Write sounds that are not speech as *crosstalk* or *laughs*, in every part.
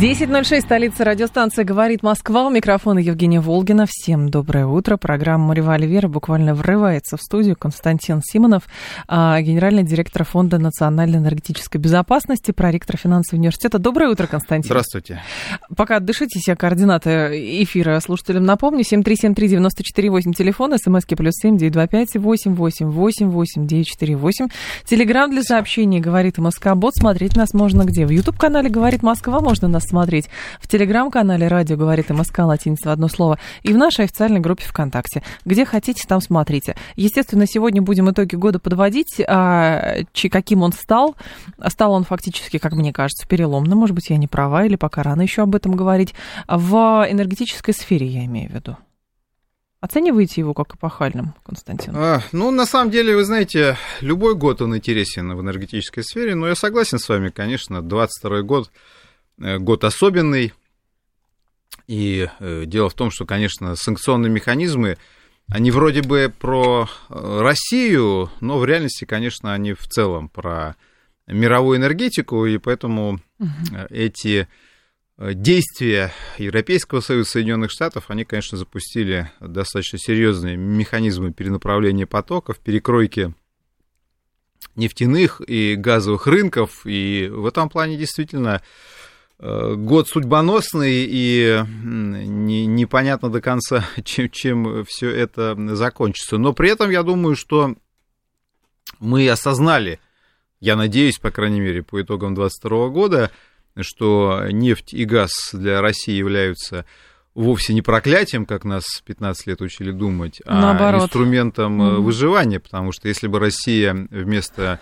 10.06, столица радиостанции «Говорит Москва». У микрофона Евгения Волгина. Всем доброе утро. Программа «Револьвер» буквально врывается в студию. Константин Симонов, а, генеральный директор Фонда национальной энергетической безопасности, проректор финансового университета. Доброе утро, Константин. Здравствуйте. Пока отдышитесь, я координаты эфира слушателям напомню. 7373948, телефон, смски плюс 7 925 888 8948. Телеграмм для сообщений «Говорит Москва». Бот смотреть нас можно где? В YouTube-канале «Говорит Москва» можно нас смотреть в телеграм-канале «Радио говорит МСК» латиница в одно слово и в нашей официальной группе ВКонтакте. Где хотите, там смотрите. Естественно, сегодня будем итоги года подводить, а, каким он стал. Стал он фактически, как мне кажется, переломным. Может быть, я не права, или пока рано еще об этом говорить. В энергетической сфере я имею в виду. Оцениваете его как эпохальным, Константин? А, ну, на самом деле, вы знаете, любой год он интересен в энергетической сфере, но я согласен с вами, конечно, 22 год год особенный. И э, дело в том, что, конечно, санкционные механизмы, они вроде бы про э, Россию, но в реальности, конечно, они в целом про мировую энергетику, и поэтому угу. эти действия Европейского Союза, Соединенных Штатов, они, конечно, запустили достаточно серьезные механизмы перенаправления потоков, перекройки нефтяных и газовых рынков, и в этом плане действительно Э, год судьбоносный, и не, непонятно до конца, *laughs* чем, чем все это закончится. Но при этом я думаю, что мы осознали, я надеюсь, по крайней мере, по итогам 2022 года, что нефть и газ для России являются вовсе не проклятием, как нас 15 лет учили думать, а Наоборот. инструментом mm-hmm. выживания, потому что если бы Россия вместо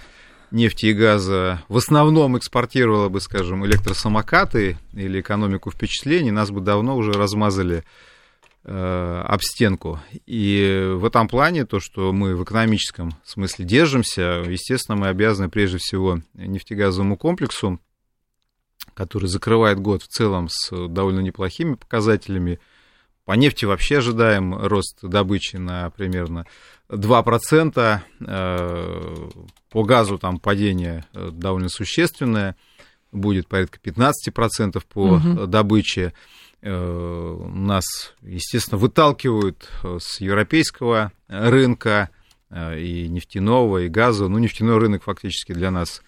нефти и газа в основном экспортировала бы, скажем, электросамокаты или экономику впечатлений, нас бы давно уже размазали э, об стенку. И в этом плане то, что мы в экономическом смысле держимся, естественно, мы обязаны прежде всего нефтегазовому комплексу, который закрывает год в целом с довольно неплохими показателями. По нефти вообще ожидаем рост добычи на примерно 2%. Э, по газу там падение э, довольно существенное, будет порядка 15% по угу. добыче. Э, нас, естественно, выталкивают с европейского рынка и нефтяного, и газового. Ну, нефтяной рынок фактически для нас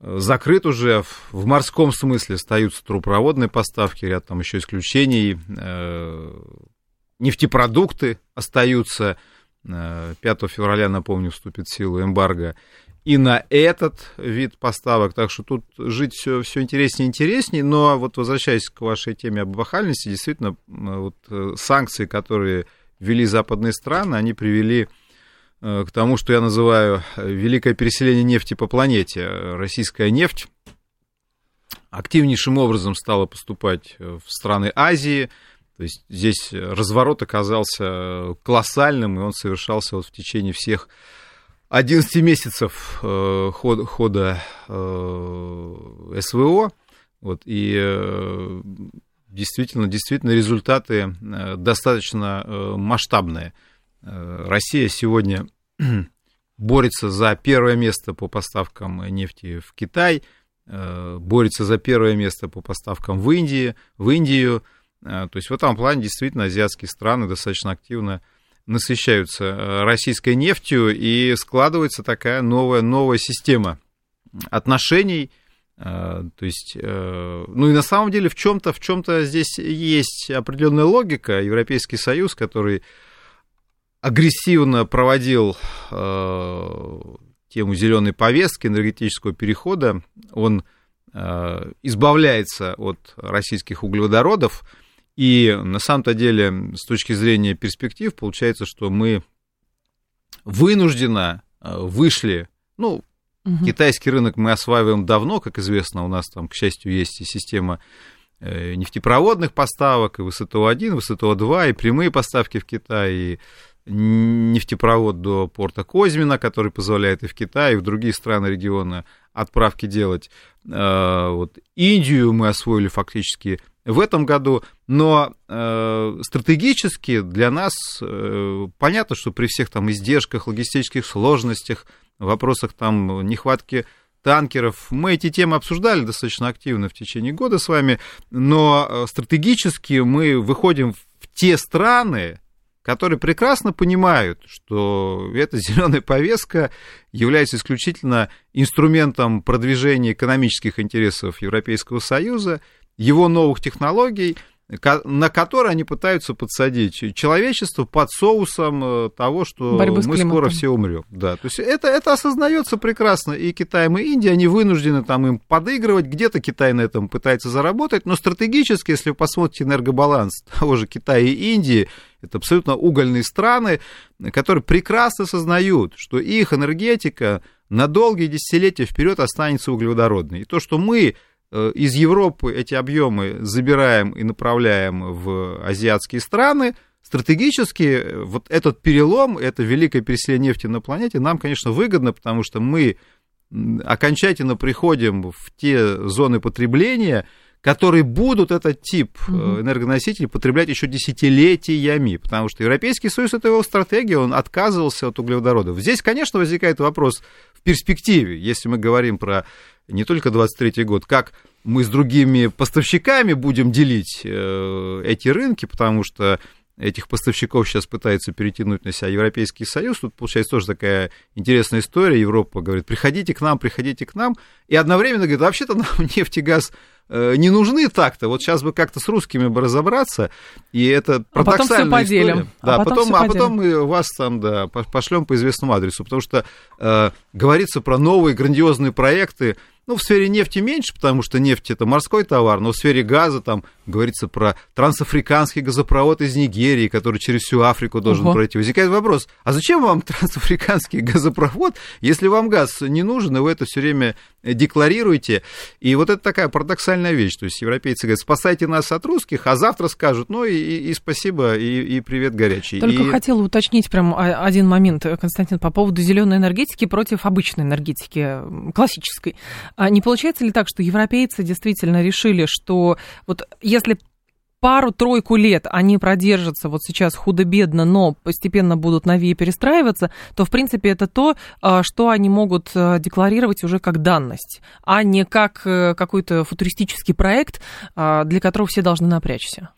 закрыт уже. В морском смысле остаются трубопроводные поставки, ряд там еще исключений. Нефтепродукты остаются. 5 февраля, напомню, вступит в силу эмбарго и на этот вид поставок. Так что тут жить все, все интереснее и интереснее. Но вот возвращаясь к вашей теме об эпохальности, действительно, вот э, санкции, которые ввели западные страны, они привели э, к тому, что я называю великое переселение нефти по планете. Российская нефть активнейшим образом стала поступать в страны Азии. То есть здесь разворот оказался колоссальным, и он совершался вот в течение всех 11 месяцев э, ход, хода э, СВО, вот, и э, действительно, действительно результаты э, достаточно э, масштабные. Э, Россия сегодня *clears throat* борется за первое место по поставкам нефти в Китай, э, борется за первое место по поставкам в, Индии, в Индию. Э, то есть в этом плане действительно азиатские страны достаточно активно насыщаются э, российской нефтью, и складывается такая новая, новая система отношений. Э, то есть, ну и на самом деле в чем-то, в чем-то здесь есть определенная логика. Европейский Союз, который агрессивно проводил тему зеленой повестки, энергетического перехода, он избавляется от российских углеводородов, и на самом-то деле, с точки зрения перспектив, получается, что мы вынужденно э, вышли, ну, угу. китайский рынок мы осваиваем давно, как известно, у нас там, к счастью, есть и система э, нефтепроводных поставок, и ВСТО-1, ВСТО-2, и прямые поставки в Китай, и нефтепровод до порта Козьмина, который позволяет и в Китае, и в другие страны региона отправки делать. Вот Индию мы освоили фактически в этом году, но э, стратегически для нас э, понятно, что при всех там издержках, логистических сложностях, вопросах там нехватки танкеров. Мы эти темы обсуждали достаточно активно в течение года с вами, но э, стратегически мы выходим в те страны, которые прекрасно понимают, что эта зеленая повестка является исключительно инструментом продвижения экономических интересов Европейского Союза, его новых технологий – на которые они пытаются подсадить человечество под соусом э, того, что Борьбы мы скоро все умрем. Да, то есть это, это осознается прекрасно и Китаем, и Индией, они вынуждены там им подыгрывать, где-то Китай на этом пытается заработать, но стратегически, если вы посмотрите энергобаланс *laughs* того же Китая и Индии, это абсолютно угольные страны, которые прекрасно осознают, что их энергетика на долгие десятилетия вперед останется углеводородной. И то, что мы Э, из Европы эти объемы забираем и направляем в азиатские страны, стратегически э, вот этот перелом, это великое переселение нефти на планете нам, конечно, выгодно, потому что мы окончательно приходим в те зоны потребления, которые будут этот тип угу. энергоносителей потреблять еще десятилетиями, потому что Европейский Союз, это его стратегия, он отказывался от углеводородов. Здесь, конечно, возникает вопрос в перспективе, если мы говорим про не только 23 год, как мы с другими поставщиками будем делить э, эти рынки, потому что этих поставщиков сейчас пытается перетянуть на себя Европейский Союз. Тут получается тоже такая интересная история. Европа говорит, приходите к нам, приходите к нам. И одновременно говорит, вообще-то нам *laughs* нефть и газ э, не нужны так-то. Вот сейчас бы как-то с русскими бы разобраться. И это парадоксальная а потом все история. Да, а потом, а потом мы вас там да, пошлем по известному адресу. Потому что э, говорится про новые грандиозные проекты ну, в сфере нефти меньше, потому что нефть это морской товар, но в сфере газа там говорится про трансафриканский газопровод из Нигерии, который через всю Африку должен угу. пройти. Возникает вопрос, а зачем вам *laughs* трансафриканский газопровод, если вам газ не нужен, и вы это все время декларируете? И вот это такая парадоксальная вещь. То есть европейцы говорят, спасайте нас от русских, а завтра скажут, ну и, и, и спасибо, и, и привет горячий. Только и... хотела уточнить прям один момент, Константин, по поводу зеленой энергетики против обычной энергетики, классической. А не получается ли так, что европейцы действительно решили, что вот если пару-тройку лет они продержатся вот сейчас худо-бедно, но постепенно будут новее перестраиваться, то, в принципе, это то, а, что они могут а, декларировать уже как данность, а не как э, какой-то футуристический проект, для которого все должны напрячься.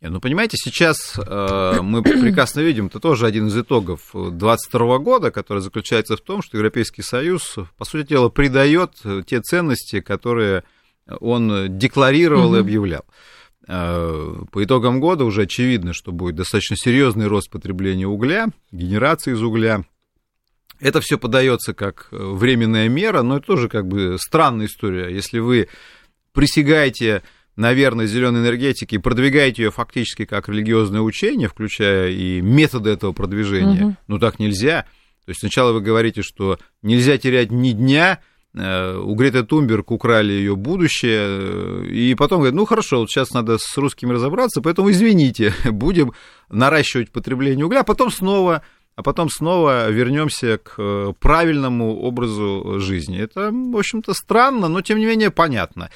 Ну, понимаете, сейчас э, мы *clears throat* прекрасно видим, это тоже один из итогов 2022 года, который заключается в том, что Европейский Союз, по сути дела, придает те ценности, которые он декларировал угу. и объявлял. Э, по итогам года уже очевидно, что будет достаточно серьезный рост потребления угля, генерации из угля. Это все подается как временная мера, но это тоже как бы странная история. Если вы присягаете наверное, зеленой энергетики и продвигаете ее фактически как религиозное учение, включая и методы этого продвижения, угу. ну так нельзя. То есть сначала вы говорите, что нельзя терять ни дня, э, у Греты Тумберг украли ее будущее, э, и потом говорят, ну хорошо, вот сейчас надо с русскими разобраться, поэтому извините, *laughs* будем наращивать потребление угля, а потом снова а потом снова вернемся к э, правильному образу жизни. Это, в общем-то, странно, но тем не менее понятно.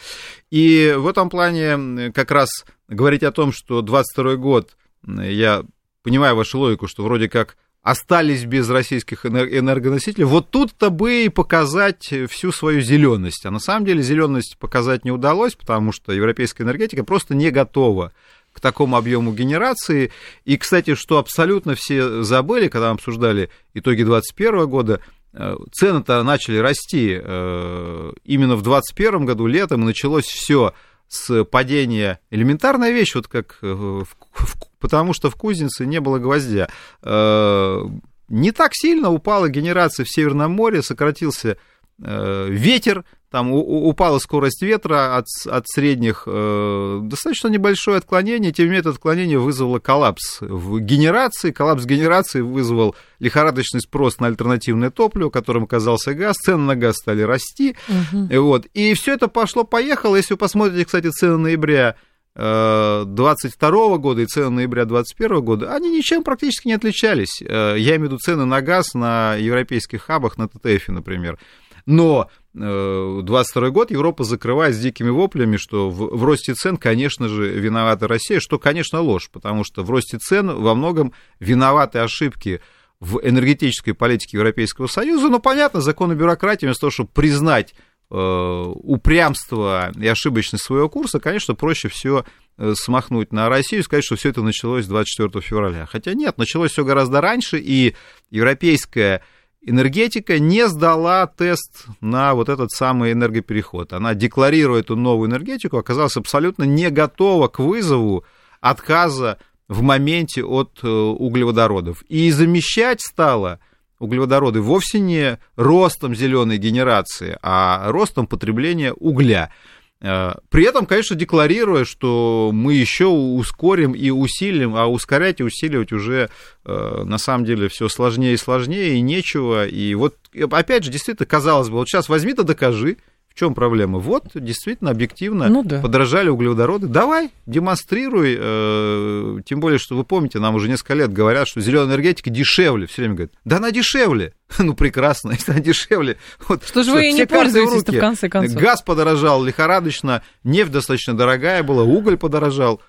И в этом плане как раз говорить о том, что 22 год, я понимаю вашу логику, что вроде как остались без российских энергоносителей, вот тут-то бы и показать всю свою зеленость. А на самом деле зеленость показать не удалось, потому что европейская энергетика просто не готова к такому объему генерации. И, кстати, что абсолютно все забыли, когда обсуждали итоги 2021 года, э, цены-то начали расти э, именно в 2021 году летом, началось все с падения. Элементарная вещь, вот как э, в, в, потому что в кузнице не было гвоздя. Не так сильно упала генерация в Северном море, сократился ветер, там упала скорость ветра от, от средних, э, достаточно небольшое отклонение, тем не менее это отклонение вызвало коллапс в генерации, коллапс генерации вызвал лихорадочный спрос на альтернативное топливо, которым оказался газ, цены на газ стали расти, угу. вот, и все это пошло-поехало, если вы посмотрите, кстати, цены ноября 22 года и цены ноября 2021 года, они ничем практически не отличались. Я имею в виду цены на газ на европейских хабах, на ТТФ, например. Но 22 год Европа закрывает с дикими воплями, что в, в росте цен, конечно же, виновата Россия, что, конечно, ложь, потому что в росте цен во многом виноваты ошибки в энергетической политике Европейского Союза. Но, понятно, законы бюрократии, вместо того, чтобы признать э, упрямство и ошибочность своего курса, конечно, проще все э, смахнуть на Россию и сказать, что все это началось 24 февраля. Хотя нет, началось все гораздо раньше, и европейская энергетика не сдала тест на вот этот самый энергопереход. Она, декларируя эту новую энергетику, оказалась абсолютно не готова к вызову отказа в моменте от э, углеводородов. И замещать стало углеводороды вовсе не ростом зеленой генерации, а ростом потребления угля. Э, при этом, конечно, декларируя, что мы еще ускорим и усилим, а ускорять и усиливать уже э, на самом деле все сложнее и сложнее, и нечего. И вот, опять же, действительно, казалось бы, вот сейчас возьми-то докажи, в чем проблема? Вот, действительно, объективно ну, да. подорожали углеводороды. Давай, демонстрируй. Э, тем более, что вы помните, нам уже несколько лет говорят, что зеленая энергетика дешевле. Все время говорят, да она дешевле. *laughs* ну, прекрасно, *laughs* если она дешевле. Вот, что же вы и не пользуетесь в, в конце концов. Газ подорожал лихорадочно, нефть достаточно дорогая была, уголь подорожал.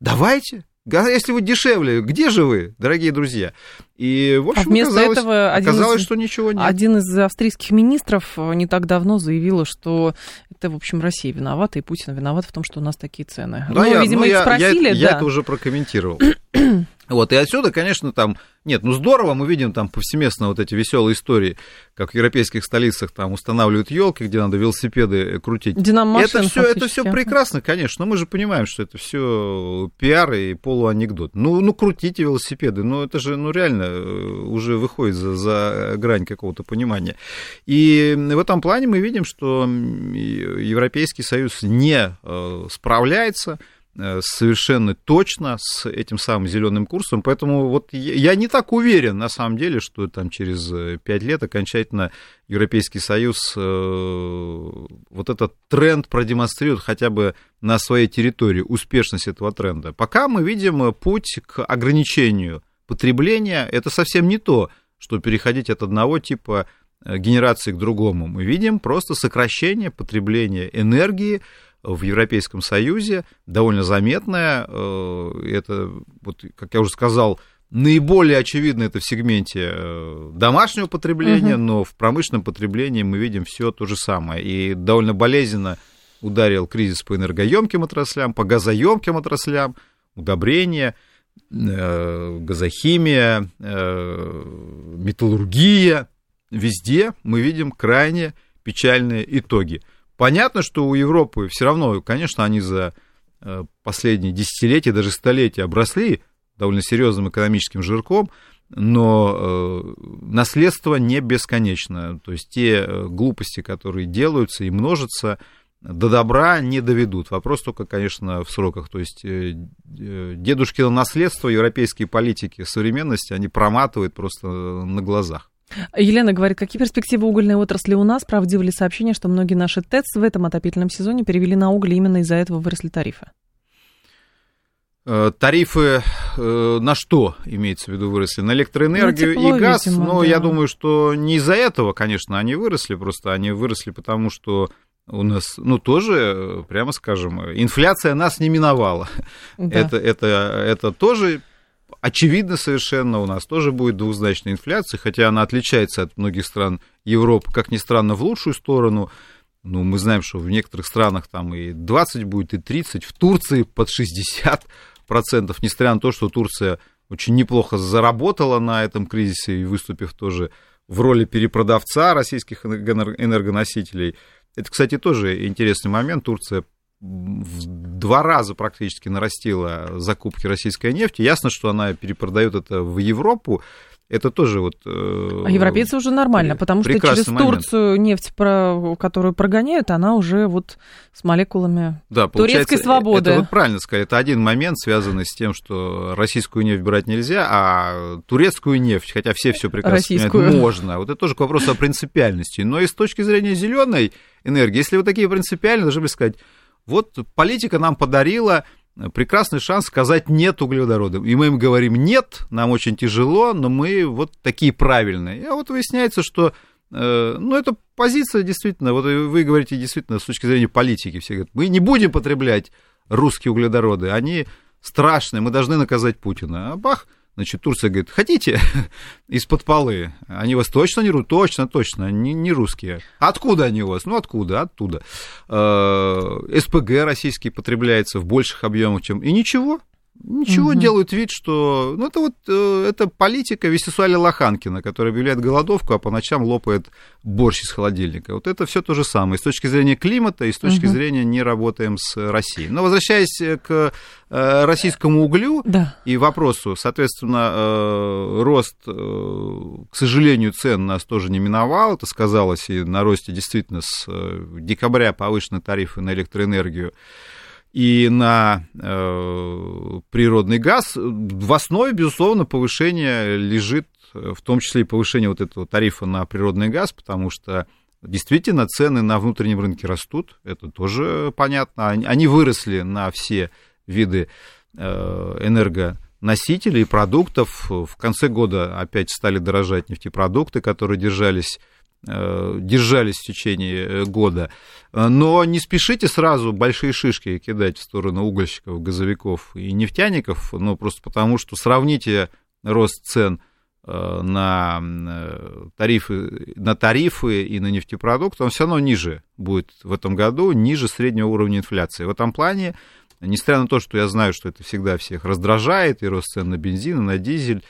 Давайте, если вы дешевле, где же вы, дорогие друзья? И, в общем, а вместо оказалось, этого один оказалось, из, что ничего нет. Один из австрийских министров не так давно заявил, что это, в общем, Россия виновата, и Путин виноват в том, что у нас такие цены. Да, ну, я, видимо, ну, их спросили, я, да. Я это уже прокомментировал. *clears throat* Вот, и отсюда, конечно, там, нет, ну здорово, мы видим там повсеместно вот эти веселые истории, как в европейских столицах там устанавливают елки, где надо велосипеды крутить. Это все, это все прекрасно, конечно, но мы же понимаем, что это все пиар и полуанекдот. Ну, ну крутите велосипеды, ну это же, ну реально уже выходит за, за грань какого-то понимания. И в этом плане мы видим, что Европейский Союз не э, справляется Э, совершенно точно с этим самым зеленым курсом. Поэтому вот я не так уверен, на самом деле, что там через э, пять лет окончательно Европейский Союз э, вот этот тренд продемонстрирует хотя бы на своей территории, успешность этого тренда. Пока мы видим путь к ограничению потребления. Это совсем не то, что переходить от одного типа генерации к другому. Мы видим просто сокращение потребления энергии, в Европейском Союзе, довольно заметная. Э, это, вот, как я уже сказал, наиболее очевидно это в сегменте э, домашнего потребления, угу. но в промышленном потреблении мы видим все то же самое. И довольно болезненно ударил кризис по энергоемким отраслям, по газоемким отраслям, удобрения, э, газохимия, металлургия. Везде мы видим крайне печальные итоги. Понятно, что у Европы все равно, конечно, они за э, последние десятилетия, даже столетия обросли довольно серьезным экономическим жирком, но э, наследство не бесконечно. То есть те э, глупости, которые делаются и множатся, до добра не доведут. Вопрос только, конечно, в сроках. То есть дедушкино наследство европейские политики современности, они проматывают просто на глазах. Елена говорит, какие перспективы угольной отрасли у нас? Правдиво ли сообщение, что многие наши ТЭЦ в этом отопительном сезоне перевели на уголь, именно из-за этого выросли тарифы? Э, тарифы э, на что имеется в виду выросли? На электроэнергию на тепло, и газ? Видимо, Но да. я думаю, что не из-за этого, конечно, они выросли, просто они выросли потому, что у нас, ну, тоже, прямо скажем, инфляция нас не миновала. Да. Это, это, это тоже очевидно совершенно, у нас тоже будет двузначная инфляция, хотя она отличается от многих стран Европы, как ни странно, в лучшую сторону. Ну, мы знаем, что в некоторых странах там и 20 будет, и 30, в Турции под 60 процентов, несмотря на то, что Турция очень неплохо заработала на этом кризисе и выступив тоже в роли перепродавца российских энергоносителей. Это, кстати, тоже интересный момент. Турция в два раза практически нарастила закупки российской нефти. Ясно, что она перепродает это в Европу. Это тоже вот... Э, а европейцы уже нормально, потому что через момент. Турцию нефть, про, которую прогоняют, она уже вот с молекулами да, турецкой свободы. Это вот правильно сказать, это один момент, связанный с тем, что российскую нефть брать нельзя, а турецкую нефть, хотя все все прекрасно российскую. понимают, можно. Вот это тоже к вопросу о принципиальности. Но и с точки зрения зеленой энергии, если вы такие принципиальные, должны бы сказать, вот политика нам подарила прекрасный шанс сказать нет углеводородам. И мы им говорим нет, нам очень тяжело, но мы вот такие правильные. И вот выясняется, что э, ну, это позиция действительно, вот вы говорите действительно с точки зрения политики, все говорят, мы не будем потреблять русские углеводороды, они страшные, мы должны наказать Путина. А бах, Значит, Турция говорит, хотите *laughs* из-под полы? Они вас точно не русские? Точно, точно, не, не русские. Откуда они у вас? Ну, откуда? Оттуда. Э, СПГ российский потребляется в больших объемах, чем... И ничего, Ничего, угу. делают вид, что... Ну, это вот э, это политика Вестисуаля Лоханкина, которая объявляет голодовку, а по ночам лопает борщ из холодильника. Вот это все то же самое. И с точки зрения климата, и с точки угу. зрения не работаем с Россией. Но возвращаясь к э, российскому углю да. и вопросу, соответственно, э, рост, к сожалению, цен нас тоже не миновал. Это сказалось и на росте действительно с декабря повышенные тарифы на электроэнергию и на э, природный газ, в основе, безусловно, повышение лежит, в том числе и повышение вот этого тарифа на природный газ, потому что действительно цены на внутреннем рынке растут, это тоже понятно. Они выросли на все виды э, энергоносителей и продуктов. В конце года опять стали дорожать нефтепродукты, которые держались Э, держались в течение э, года. Но не спешите сразу большие шишки кидать в сторону угольщиков, газовиков и нефтяников, ну, просто потому что сравните рост цен э, на тарифы, на тарифы и на нефтепродукты, он все равно ниже будет в этом году, ниже среднего уровня инфляции. В этом плане, несмотря на то, что я знаю, что это всегда всех раздражает, и рост цен на бензин, и на дизель,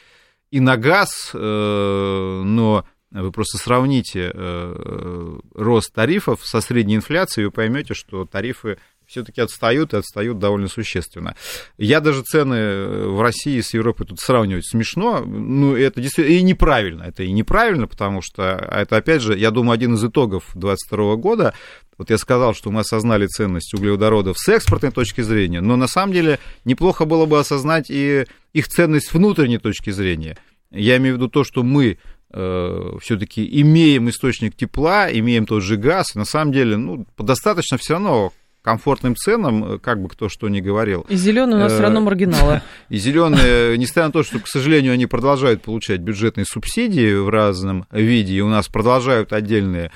и на газ, но вы просто сравните э, рост тарифов со средней инфляцией, вы поймете, что тарифы все-таки отстают и отстают довольно существенно. Я даже цены э, в России с Европой тут сравнивать смешно. Ну, это действительно и неправильно. Это и неправильно, потому что это, опять же, я думаю, один из итогов 2022 года. Вот я сказал, что мы осознали ценность углеводородов с экспортной точки зрения, но на самом деле неплохо было бы осознать и их ценность с внутренней точки зрения. Я имею в виду то, что мы все-таки имеем источник тепла, имеем тот же газ, на самом деле, ну, достаточно все равно комфортным ценам, э, как бы кто что ни говорил. И зеленые у нас все равно э, маргиналы. *laughs* И зеленые, несмотря на то, что, к сожалению, они продолжают получать бюджетные субсидии в разном виде, и у нас продолжают отдельные Э,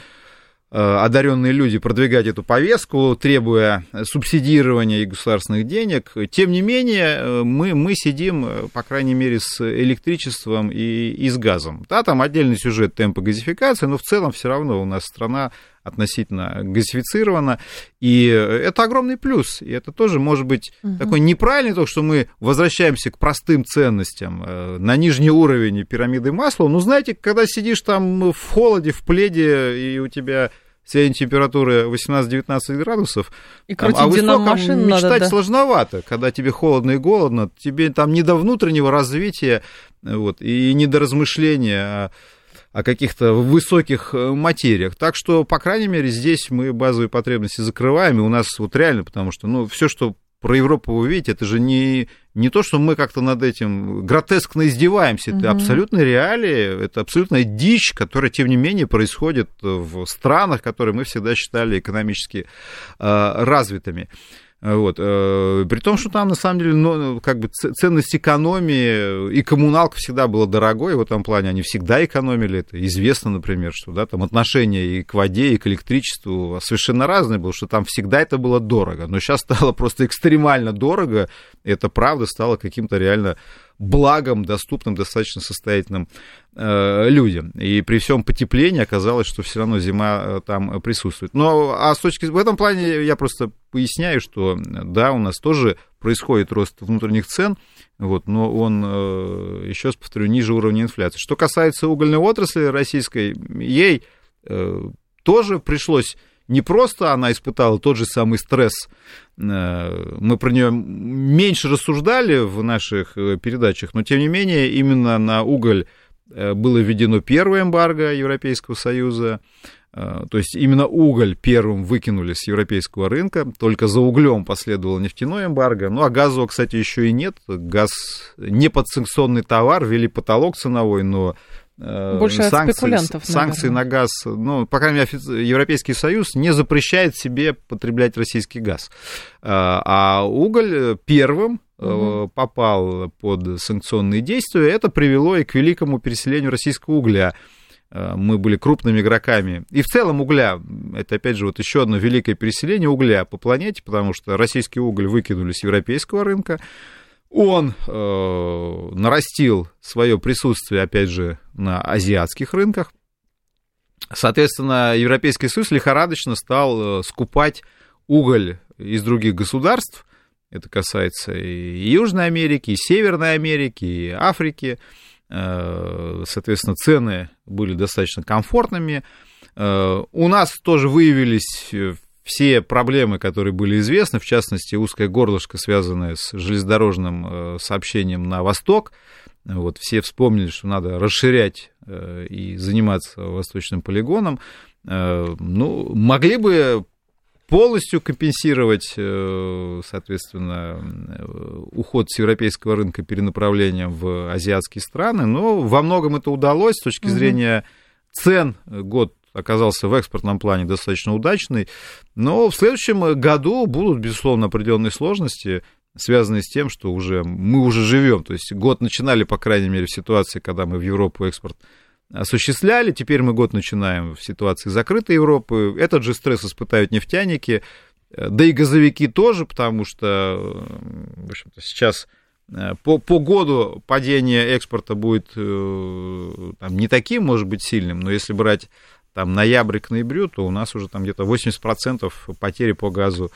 одаренные люди продвигать эту повестку, требуя субсидирования и государственных денег. Тем не менее, э, мы, мы сидим, э, по крайней мере, с электричеством и, и с газом. Да, там отдельный сюжет темпа газификации, но в целом все равно у нас страна относительно газифицирована, и это огромный плюс, и это тоже может быть угу. такой неправильный то, что мы возвращаемся к простым ценностям, на нижний уровень пирамиды масла, но знаете, когда сидишь там в холоде, в пледе, и у тебя средняя температура 18-19 градусов. И там, а высоком машин мечтать надо, да. сложновато, когда тебе холодно и голодно, тебе там не до внутреннего развития вот, и не до размышления о, о каких-то высоких э, материях. Так что, по крайней мере, здесь мы базовые потребности закрываем, и у нас вот реально, потому что, ну, все, что про Европу вы видите, это же не, не то, что мы как-то над этим гротескно издеваемся, это угу. абсолютно реалии, это абсолютная дичь, которая, тем не менее, происходит в странах, которые мы всегда считали экономически э, развитыми. Вот. Э, при том, что там, на самом деле, ну, как бы ценность экономии и коммуналка всегда была дорогой, в этом плане они всегда экономили, это известно, например, что да, там отношение и к воде, и к электричеству совершенно разные было, что там всегда это было дорого, но сейчас стало *laughs* просто экстремально дорого, это правда стало каким-то реально благом, доступным достаточно состоятельным э, людям. И при всем потеплении оказалось, что все равно зима э, там присутствует. Но а с точки в этом плане я просто поясняю, что да, у нас тоже происходит рост внутренних цен, вот, но он, э, еще раз повторю, ниже уровня инфляции. Что касается угольной отрасли российской, ей э, тоже пришлось не просто она испытала тот же самый стресс, э, мы про нее меньше рассуждали в наших э, передачах, но тем не менее именно на уголь э, было введено первое эмбарго Европейского Союза, то есть именно уголь первым выкинули с европейского рынка, только за углем последовало нефтяное эмбарго, ну а газового, кстати, еще и нет, газ не подсанкционный товар, ввели потолок ценовой, но Больше санкции, спекулянтов, санкции на газ, ну, по крайней мере, Европейский Союз не запрещает себе потреблять российский газ. А уголь первым угу. попал под санкционные действия, это привело и к великому переселению российского угля. Э, мы были крупными игроками. И в целом угля, это опять же вот еще одно великое переселение угля по планете, потому что российский уголь выкинули с европейского рынка. Он э, нарастил свое присутствие, опять же, на азиатских рынках. Соответственно, Европейский Союз лихорадочно стал э, скупать уголь из других государств, это касается и Южной Америки, и Северной Америки, и Африки. Э, соответственно, цены были достаточно комфортными. Э, у нас тоже выявились все проблемы, которые были известны, в частности, узкое горлышко, связанное с железнодорожным сообщением на восток. Вот все вспомнили, что надо расширять и заниматься восточным полигоном. Ну, могли бы полностью компенсировать, э, соответственно, э, уход с европейского рынка перенаправлением в азиатские страны, но во многом это удалось с точки зрения цен. Год оказался в экспортном плане достаточно удачный, но в следующем году будут, безусловно, определенные сложности, связанные с тем, что уже мы уже живем. То есть год начинали, по крайней мере, в ситуации, когда мы в Европу экспорт осуществляли. Теперь мы год начинаем в ситуации закрытой Европы. Этот же стресс испытают нефтяники, да и газовики тоже, потому что, в общем-то, сейчас э, по, по году падение экспорта будет э, там, не таким, может быть, сильным, но если брать там ноябрь к ноябрю, то у нас уже там где-то 80% потери по газу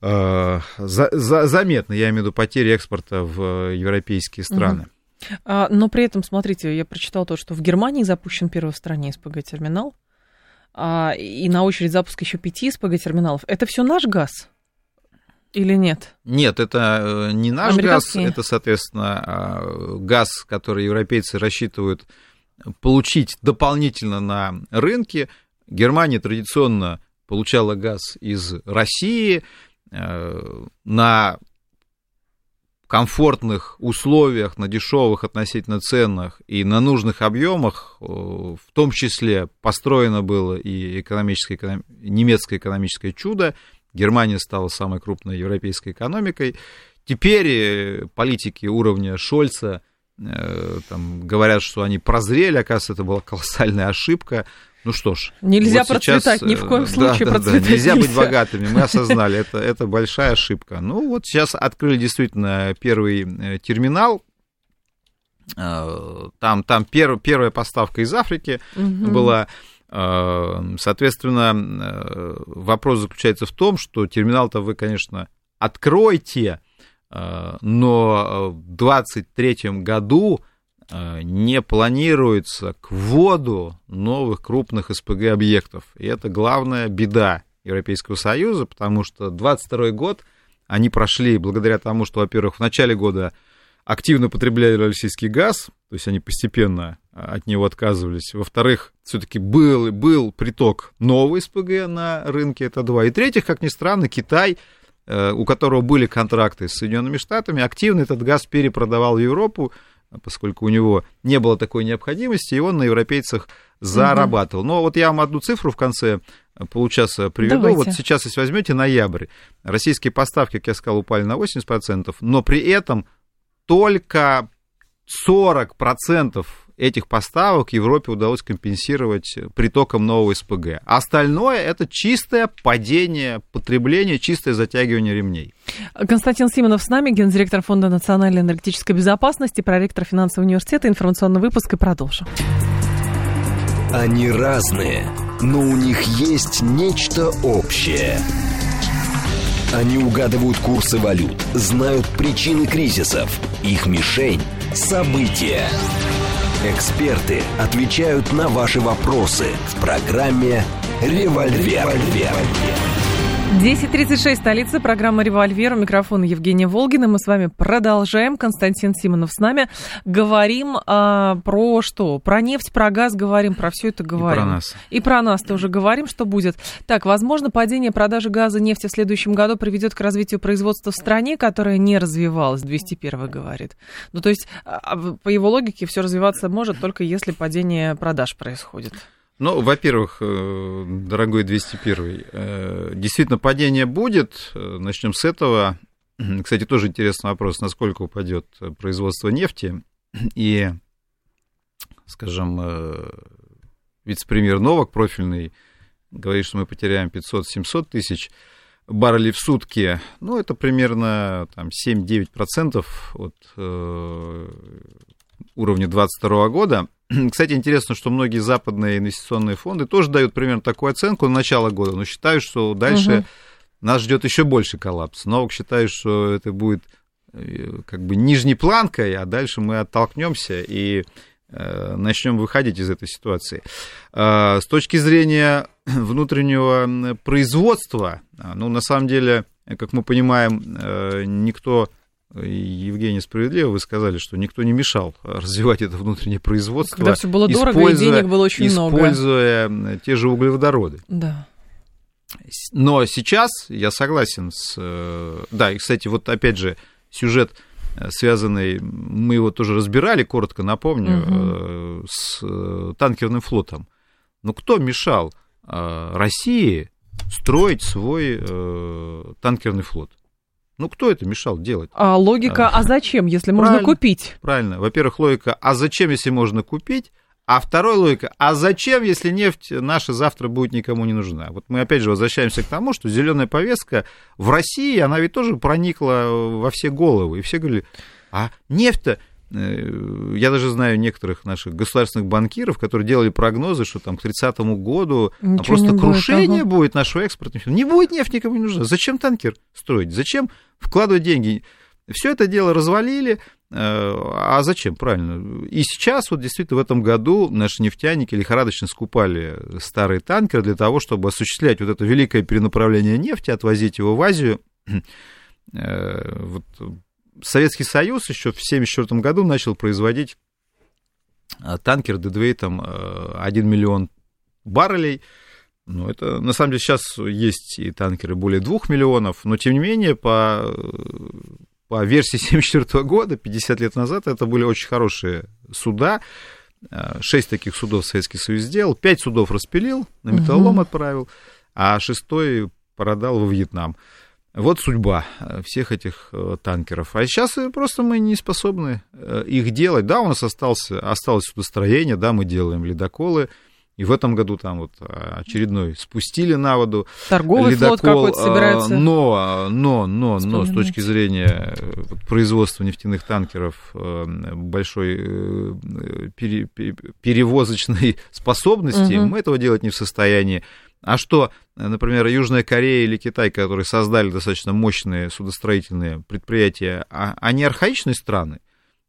э, за, за, заметно, я имею в виду потери экспорта в европейские страны. Угу. А, но при этом, смотрите, я прочитала то, что в Германии запущен первый в стране СПГ-терминал, а, и на очередь запуск еще пяти СПГ-терминалов. Это все наш газ? Или нет? Нет, это э, не наш газ, это, соответственно, а, газ, который европейцы рассчитывают получить дополнительно на рынке. Германия традиционно получала газ из России э, на комфортных условиях, на дешевых относительно ценах и на нужных объемах, э, в том числе построено было и экономическое, эконом... немецкое экономическое чудо. Германия стала самой крупной европейской экономикой. Теперь э, политики уровня Шольца там, говорят, что они прозрели, оказывается, это была колоссальная ошибка. Ну что ж. Нельзя вот процветать, сейчас, ни в коем случае да, процветать да, нельзя. Нельзя быть богатыми, мы осознали, *laughs* это, это большая ошибка. Ну вот сейчас открыли действительно первый э, терминал, э, там, там пер, первая поставка из Африки угу. была. Э, соответственно, вопрос заключается в том, что терминал-то вы, конечно, откроете, но в 2023 году Э, не планируется к вводу новых крупных СПГ-объектов. И это главная беда Европейского Союза, потому что 22 год они прошли благодаря тому, что, во-первых, в начале года активно потребляли российский газ, то есть они постепенно э, от него отказывались. Во-вторых, все-таки был, был приток новой СПГ на рынке, это два. И третьих, как ни странно, Китай, э, у которого были контракты с Соединенными Штатами, активно этот газ перепродавал в Европу, поскольку у него не было такой необходимости, и он на европейцах зарабатывал. Угу. Но вот я вам одну цифру в конце получаса приведу. Давайте. Вот сейчас, если возьмете ноябрь, российские поставки, как я сказал, упали на 80%, но при этом только 40% этих поставок Европе удалось компенсировать притоком нового СПГ. Остальное это чистое падение потребления, чистое затягивание ремней. Константин Симонов с нами, гендиректор Фонда национальной энергетической безопасности, проректор финансового университета. Информационный выпуск и продолжим. Они разные, но у них есть нечто общее. Они угадывают курсы валют, знают причины кризисов. Их мишень – события. Эксперты отвечают на ваши вопросы в программе «Револьвер». 10.36, столица, программа «Револьвер», у микрофона Евгения Волгина. Мы с вами продолжаем. Константин Симонов с нами. Говорим а, про что? Про нефть, про газ говорим, про все это говорим. И про нас. И про нас тоже говорим, что будет. Так, возможно, падение продажи газа и нефти в следующем году приведет к развитию производства в стране, которая не развивалась, 201 говорит. Ну, то есть, а, а, по его логике, все развиваться может только если падение продаж происходит. Ну, во-первых, э, дорогой 201, э, действительно падение будет. Э, Начнем с этого. Кстати, тоже интересный вопрос, насколько упадет производство нефти. И, скажем, вице-премьер Новак, профильный, говорит, что мы потеряем 500-700 тысяч баррелей в сутки. Ну, это примерно там, 7-9% от уровня 2022 года. *clears throat* Кстати, интересно, что многие западные инвестиционные фонды тоже дают примерно такую оценку на начало года, но считают, что дальше угу. нас ждет еще больше коллапс. Новок считает, что это будет э, как бы нижней планкой, а дальше мы оттолкнемся и э, начнем выходить из этой ситуации. Э, с точки зрения *clears throat* внутреннего производства, ну, на самом деле, как мы понимаем, никто Евгений, справедливо вы сказали, что никто не мешал развивать это внутреннее производство. Когда все было дорого и денег было очень используя много. Используя те же углеводороды. Да. Но сейчас я согласен с... Э, да, и, кстати, вот опять же, сюжет э, связанный, мы его тоже разбирали, коротко напомню, угу. с танкерным флотом. Но кто мешал России строить свой танкерный флот? Ну, кто это мешал делать? А логика, а, а зачем, если можно купить? Правильно. Во-первых, логика, а зачем, если можно купить? А вторая логика, а зачем, если нефть наша завтра будет никому не нужна? Вот мы опять же возвращаемся к тому, что зеленая повестка в России, она ведь тоже проникла во все головы. И все говорили, а нефть-то Э, я даже знаю некоторых наших государственных банкиров, которые делали прогнозы, что там к 30 году а просто крушение будет, будет нашего экспорта. Не будет нефть никому не нужна. Зачем танкер строить? Зачем вкладывать деньги? Все это дело развалили, э, а зачем, правильно? И сейчас, вот действительно, в этом году наши нефтяники лихорадочно скупали старые танкеры для того, чтобы осуществлять вот это великое перенаправление нефти, отвозить его в Азию. *clears throat* Э, вот Советский Союз еще в 1974 году начал производить а, танкер дедвейтом 1 миллион баррелей. Ну, это, на самом деле, сейчас есть и танкеры более 2 миллионов, но, тем не менее, по, по версии 1974 года, 50 лет назад, это были очень хорошие суда. Шесть таких судов Советский Союз сделал, пять судов распилил, на металлолом угу. отправил, а шестой продал во Вьетнам. Вот судьба э, всех этих э, танкеров. А сейчас э, просто мы не способны их делать. Да, у нас остался, осталось судостроение, да, мы делаем ледоколы. И в этом году там вот очередной спустили на воду Торговый ледокол, флот какой-то собирается. Но, но, но, но, с точки зрения производства нефтяных танкеров большой перевозочной *laughs* способности, угу. мы этого делать не в состоянии. А что, например, Южная Корея или Китай, которые создали достаточно мощные судостроительные предприятия, а, они архаичные страны?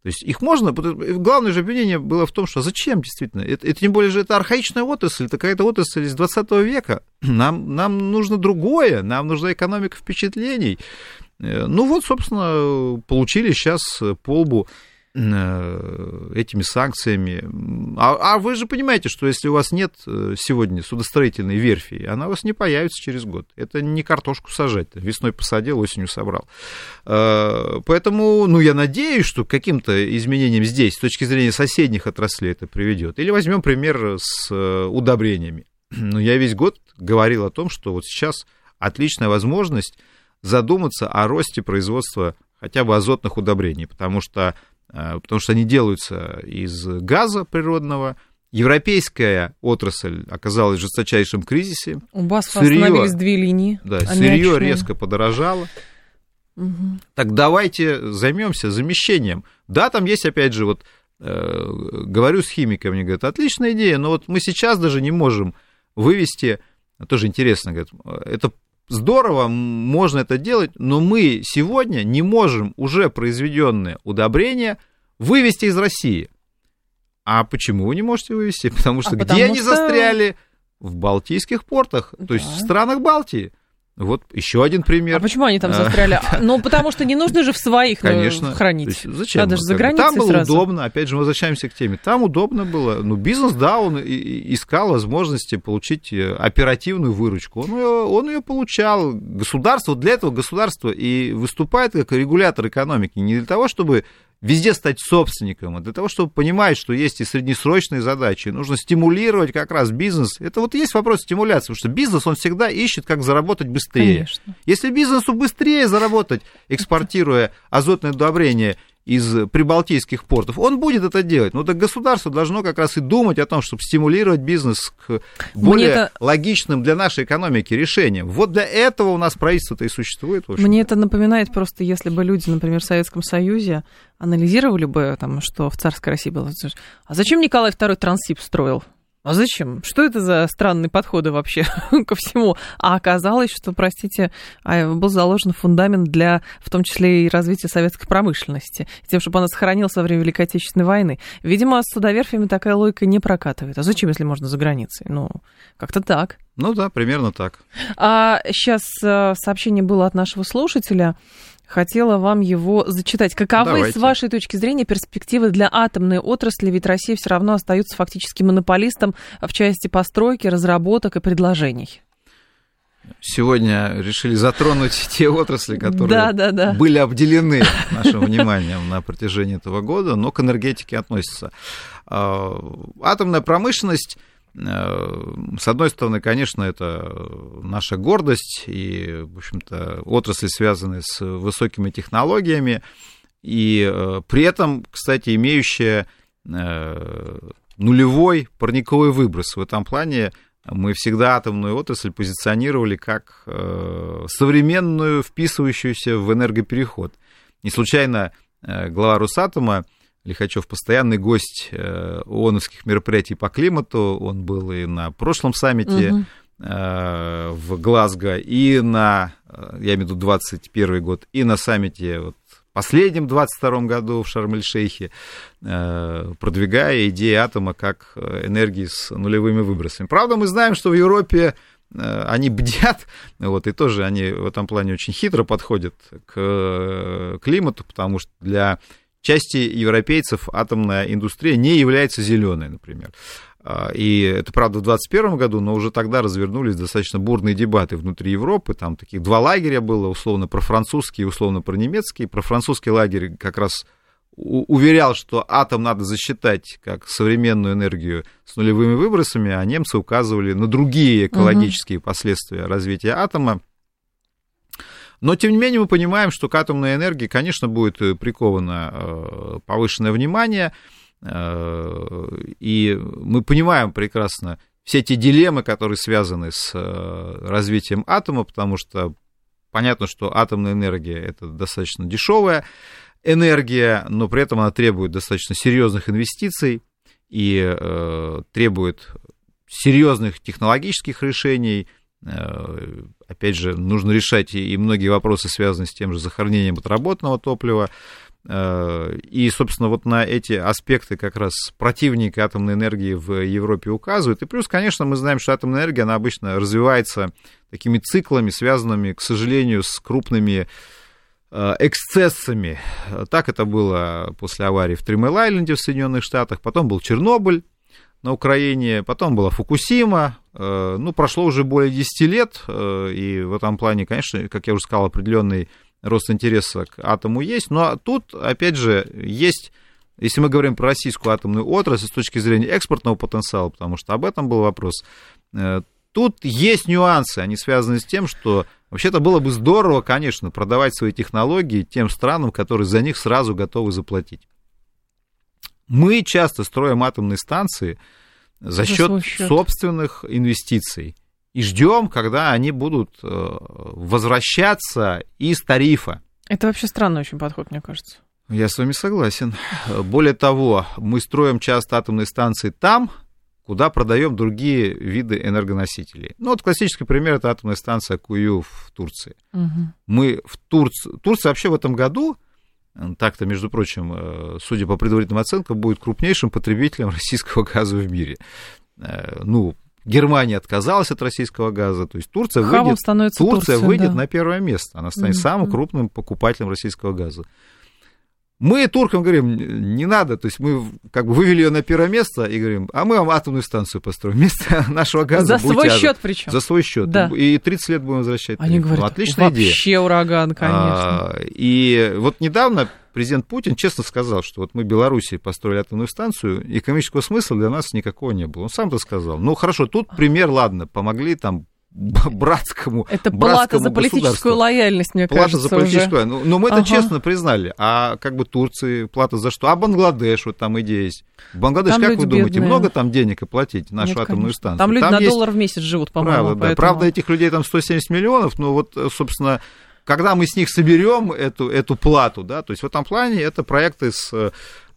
То есть их можно... Главное же обвинение было в том, что зачем действительно? Это, это тем более же это архаичная отрасль, это какая-то отрасль из 20 века. *clears throat* Нам, нам нужно другое, нам нужна экономика впечатлений. Э, ну вот, собственно, получили сейчас полбу этими санкциями. А, а вы же понимаете, что если у вас нет э, сегодня судостроительной верфи, она у вас не появится через год. Это не картошку сажать. Весной посадил, осенью собрал. Э, поэтому, ну, я надеюсь, что каким-то изменениям здесь, с точки зрения соседних отраслей, это приведет. Или возьмем пример с удобрениями. *clears throat* Ну, я весь год говорил о том, что вот сейчас отличная возможность задуматься о росте производства хотя бы азотных удобрений, потому что Э, потому что они делаются из газа природного. Европейская отрасль оказалась в жесточайшем кризисе. У вас сырье, остановились две линии. Да, сырье резко подорожало. Угу. Так давайте займемся замещением. Да, там есть, опять же, вот э, говорю с химиками, мне говорят, отличная идея, но вот мы сейчас даже не можем вывести, тоже интересно, говорят, это здорово, можно это делать, но мы сегодня не можем уже произведенные удобрения вывести из России. А почему вы не можете вывести? *laughs* Потому что а где потому они что... застряли? В Балтийских портах, да. то есть в странах Балтии. Вот еще один пример. А почему они там застряли? *laughs* Ну, потому что не нужно же в своих ну, Конечно. хранить. есть, зачем? Надо же за границей Там было сразу. удобно, опять же, мы возвращаемся к теме. Там удобно было. Ну, бизнес, да, он искал возможности получить э, оперативную выручку. Он ее, он ее получал. Государство, для этого государство и выступает как регулятор экономики. Не для того, чтобы везде стать собственником, для того, чтобы понимать, что есть и среднесрочные задачи, нужно стимулировать как раз бизнес. Это вот есть вопрос стимуляции, потому что бизнес, он всегда ищет, как заработать быстрее. Конечно. Если бизнесу быстрее заработать, экспортируя азотное удобрение из прибалтийских портов, он будет это делать. Но так государство должно как раз и думать о том, чтобы стимулировать бизнес к более это... логичным для нашей экономики решениям. Вот для этого у нас правительство-то и существует. Мне это напоминает просто, если бы люди, например, в Советском Союзе анализировали бы, там, что в царской России было. А зачем Николай II Трансип строил? А зачем? Что это за странные подходы вообще *laughs* ко всему? А оказалось, что, простите, а, был заложен фундамент для, в том числе и развития советской промышленности, тем, чтобы она сохранилась во время Великой Отечественной войны. Видимо, с судоверфями такая логика не прокатывает. А зачем, если можно за границей? Ну, как-то так. Ну да, примерно так. А сейчас э, сообщение было от нашего слушателя. Хотела вам его зачитать. Каковы, Давайте. с вашей точки зрения, перспективы для атомной отрасли? Ведь Россия все равно остается фактически монополистом в части постройки, разработок и предложений. Сегодня решили затронуть *laughs* те отрасли, которые да, да, да. были обделены нашим вниманием на протяжении этого года, но к энергетике относятся. А, атомная промышленность с одной стороны, конечно, это наша гордость и, в общем-то, отрасли, связанные с высокими технологиями, и э, при этом, кстати, имеющая э, нулевой парниковый выброс. В этом плане мы всегда атомную отрасль позиционировали как современную, вписывающуюся в энергопереход. Не случайно глава Росатома Лихачев постоянный гость э, ООНовских мероприятий по климату. Он был и на прошлом саммите угу. в Глазго, и на, э, я имею в виду 21 год, и на саммите вот, последнем 22 году в Шарм-эль-Шейхе, продвигая идеи атома как энергии с нулевыми выбросами. Правда, мы знаем, что в Европе они бдят, вот, и тоже они в этом плане очень хитро подходят к климату, потому что для части европейцев атомная индустрия не является зеленой, например. А, и это, правда, в 2021 году, но уже тогда развернулись достаточно бурные дебаты внутри Европы. Там таких два лагеря было, условно про французский и условно про немецкий. Про французский лагерь как раз уверял, что атом надо засчитать как современную энергию с нулевыми выбросами, а немцы указывали на другие экологические угу. последствия развития атома. Но, тем не менее, мы понимаем, что к атомной энергии, конечно, будет э, приковано э, повышенное внимание, э, и мы понимаем прекрасно все эти дилеммы, которые связаны с развитием атома, потому что понятно, что атомная энергия это достаточно дешевая энергия, но при этом она требует достаточно серьезных инвестиций и требует серьезных технологических решений, опять же, нужно решать и многие вопросы, связанные с тем же захоронением отработанного топлива. Э, и, собственно, вот на эти аспекты как раз противники атомной энергии в Европе указывают. И плюс, конечно, мы знаем, что атомная энергия, она обычно развивается такими циклами, связанными, к сожалению, с крупными э, эксцессами. Так это было после аварии в Тримейл-Айленде в Соединенных Штатах, потом был Чернобыль, на Украине, потом была Фукусима, э, ну, прошло уже более 10 лет, э, и в этом плане, конечно, как я уже сказал, определенный рост интереса к атому есть, но тут, опять же, есть, если мы говорим про российскую атомную отрасль с точки зрения экспортного потенциала, потому что об этом был вопрос, э, тут есть нюансы, они связаны с тем, что вообще-то было бы здорово, конечно, продавать свои технологии тем странам, которые за них сразу готовы заплатить. Мы часто строим атомные станции за счет, счет собственных инвестиций и ждем, когда они будут э, возвращаться из тарифа. Это вообще странный очень подход, мне кажется. Я с вами согласен. Более того, мы строим часто атомные станции там, куда продаем другие виды энергоносителей. Ну, вот классический пример это атомная станция Кую в Турции. Угу. Мы в Турции... Турция вообще в этом году так-то, между прочим, э, судя по предварительным оценкам, будет крупнейшим потребителем *laughs* российского газа в мире. Э, ну, Германия отказалась от российского газа. То есть Турция, выйдет, Турция, Турция выйдет да. на первое место. Она станет mm-hmm. самым крупным покупателем российского газа. Мы туркам говорим, не надо, то есть мы как бы вывели ее на первое место и говорим, а мы вам атомную станцию построим *laughs* вместо нашего газа. За свой атом. счет причем. За свой счет. Да. И 30 лет будем возвращать. Они говорят, ну, отличная вообще идея. Вообще ураган, конечно. А, и вот недавно президент Путин честно сказал, что вот мы в Беларуси построили атомную станцию, экономического смысла для нас никакого не было. Он сам это сказал. Ну хорошо, тут пример, ладно, помогли там *laughs* братскому Это плата за политическую лояльность, мне плата кажется, за политическую уже. Но, но мы ага. это честно признали. А как бы Турции плата за что? А Бангладеш, вот там идея есть. Бангладеш, там как вы думаете, бедные. много там денег оплатить нашу Нет, атомную конечно. станцию? Там люди там на есть... доллар в месяц живут, по-моему. Правда, поэтому... да. Правда, этих людей там 170 миллионов, но вот, собственно, когда мы с них соберем эту, эту плату, да, то есть в этом плане это проекты с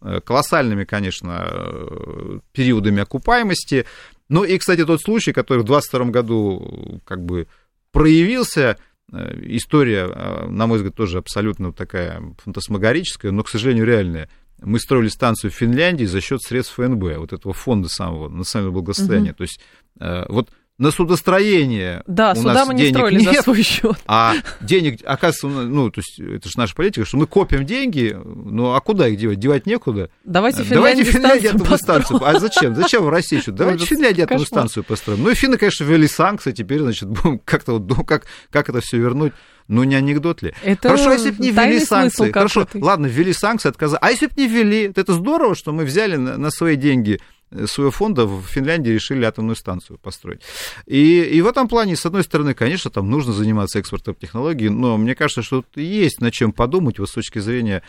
э, колоссальными, конечно, э, периодами окупаемости. Ну и, кстати, тот случай, который в 2022 году как бы проявился, э, история, э, на мой взгляд, тоже абсолютно такая фантасмагорическая, но, к сожалению, реальная. Мы строили станцию в Финляндии за счет средств ФНБ, вот этого фонда самого национального благосостояния. Угу. То есть э, вот на судостроение. Да, у суда нас мы не строили нет, за свой счет. А денег, оказывается, ну, то есть это же наша политика, что мы копим деньги, ну, а куда их девать? Девать некуда. Давайте Финляндию Давайте Финляндию атомную станцию. А зачем? Зачем в России еще? Давайте Финляндию атомную станцию построим. Ну, и финны, конечно, ввели санкции, теперь, значит, будем как-то вот, ну, как, как это все вернуть? Ну, не анекдот ли? Это Хорошо, если бы не ввели санкции. Хорошо, ладно, ввели санкции, отказали. А если бы не ввели, это здорово, что мы взяли на, на свои деньги своего фонда в Финляндии решили атомную станцию построить. И, и в этом плане, с одной стороны, конечно, там нужно заниматься экспортом технологий, но мне кажется, что тут есть над чем подумать вот с точки зрения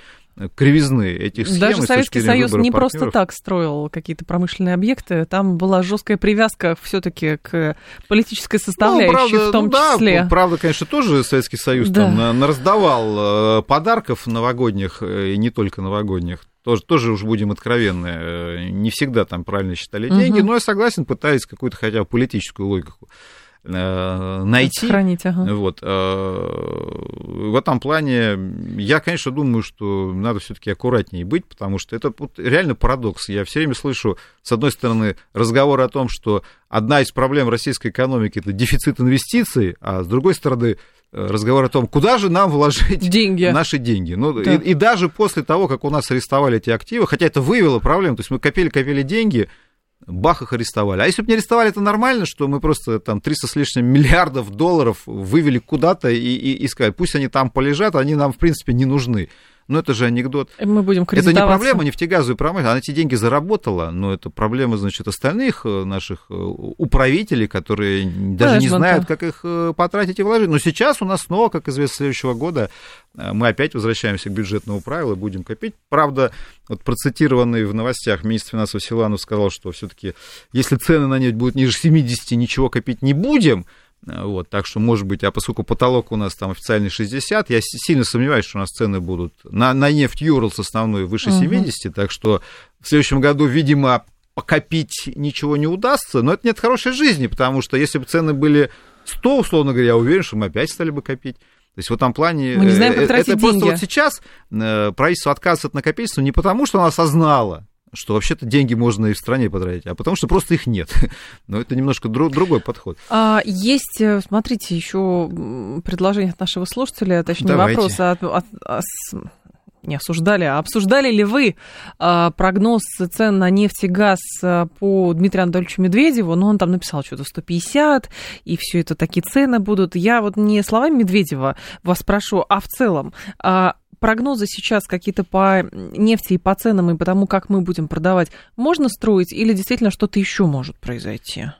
кривизны этих схем. Даже Советский Союз не партнеров. просто так строил какие-то промышленные объекты, там была жесткая привязка все-таки к политической составляющей ну, правда, в том да, числе. Правда, конечно, тоже Советский Союз да. там раздавал э, подарков новогодних, э, и не только новогодних, тоже, тоже уж будем откровенны, э, не всегда там правильно считали деньги, угу. но я согласен, пытались какую-то хотя бы политическую логику э, найти. Сохранить, ага. Вот. Э, в этом плане я, конечно, думаю, что надо все-таки аккуратнее быть, потому что это вот реально парадокс. Я все время слышу, с одной стороны, разговор о том, что одна из проблем российской экономики это дефицит инвестиций, а с другой стороны, разговор о том, куда же нам вложить деньги. наши деньги. Ну, да. и, и даже после того, как у нас арестовали эти активы, хотя это выявило проблему, то есть мы копили-копили деньги, бах, их арестовали. А если бы не арестовали, это нормально, что мы просто там 300 с лишним миллиардов долларов вывели куда-то и, и, и сказали, пусть они там полежат, они нам, в принципе, не нужны. Но это же анекдот. Мы будем Это не проблема нефтегазовой промышленности. Она эти деньги заработала, но это проблема, значит, остальных э, наших э, управителей, которые даже не знают, как их э, потратить и вложить. Но сейчас у нас снова, как известно, следующего года мы опять возвращаемся к бюджетному правилу и будем копить. Правда, вот процитированный в новостях министр финансов Силанов сказал, что все-таки если цены на нефть будут ниже 70, ничего копить не будем. Вот, так что, может быть, а поскольку потолок у нас там официальный 60, я сильно сомневаюсь, что у нас цены будут на, на нефть Юрлс основной выше 70, угу. так что в следующем году, видимо, покопить ничего не удастся, но это нет хорошей жизни, потому что если бы цены были 100, условно говоря, я уверен, что мы опять стали бы копить. То есть в этом плане... Мы не знаем, как э, тратить это деньги. просто вот сейчас э, правительство отказывается от накопительства не потому, что оно осознало, что вообще-то деньги можно и в стране потратить, а потому что просто их нет. *laughs* Но это немножко друг, другой подход. А, есть, э, смотрите, еще предложение от нашего слушателя, точнее Давайте. вопрос от, от, от, не осуждали, а обсуждали ли вы а, прогноз цен на нефть и газ а, по Дмитрию Анатольевичу Медведеву? Ну, он там написал что-то 150, и все это такие цены будут. Я вот не словами Медведева вас спрошу, а в целом, а, прогнозы сейчас какие-то по нефти и по ценам, и по тому, как мы будем продавать, можно строить или действительно что-то еще может произойти?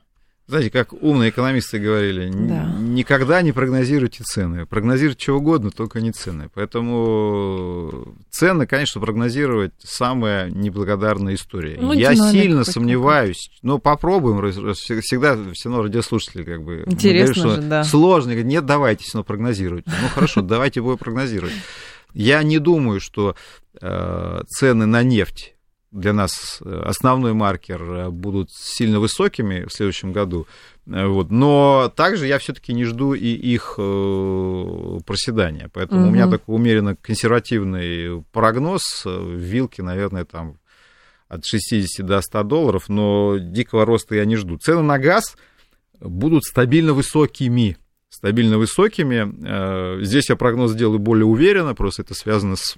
Знаете, как умные экономисты говорили, да. никогда не прогнозируйте цены. Прогнозируйте чего угодно, только не цены. Поэтому цены, конечно, прогнозировать самая неблагодарная история. Ну, Я сильно сомневаюсь, но попробуем. Всегда все равно радиослушатели как бы... Интересно говорим, же, да. Сложно. Нет, давайте все равно прогнозировать. Ну, хорошо, давайте будем прогнозировать. Я не думаю, что э, цены на нефть для нас э, основной маркер э, будут сильно высокими в следующем году. Вот. Но также я все-таки не жду и их проседания. Поэтому угу. у меня такой умеренно консервативный прогноз. Вилки, наверное, там от 60 до 100 долларов, но дикого роста я не жду. Цены на газ будут стабильно высокими. Стабильно высокими. Здесь я прогноз делаю более уверенно, просто это связано с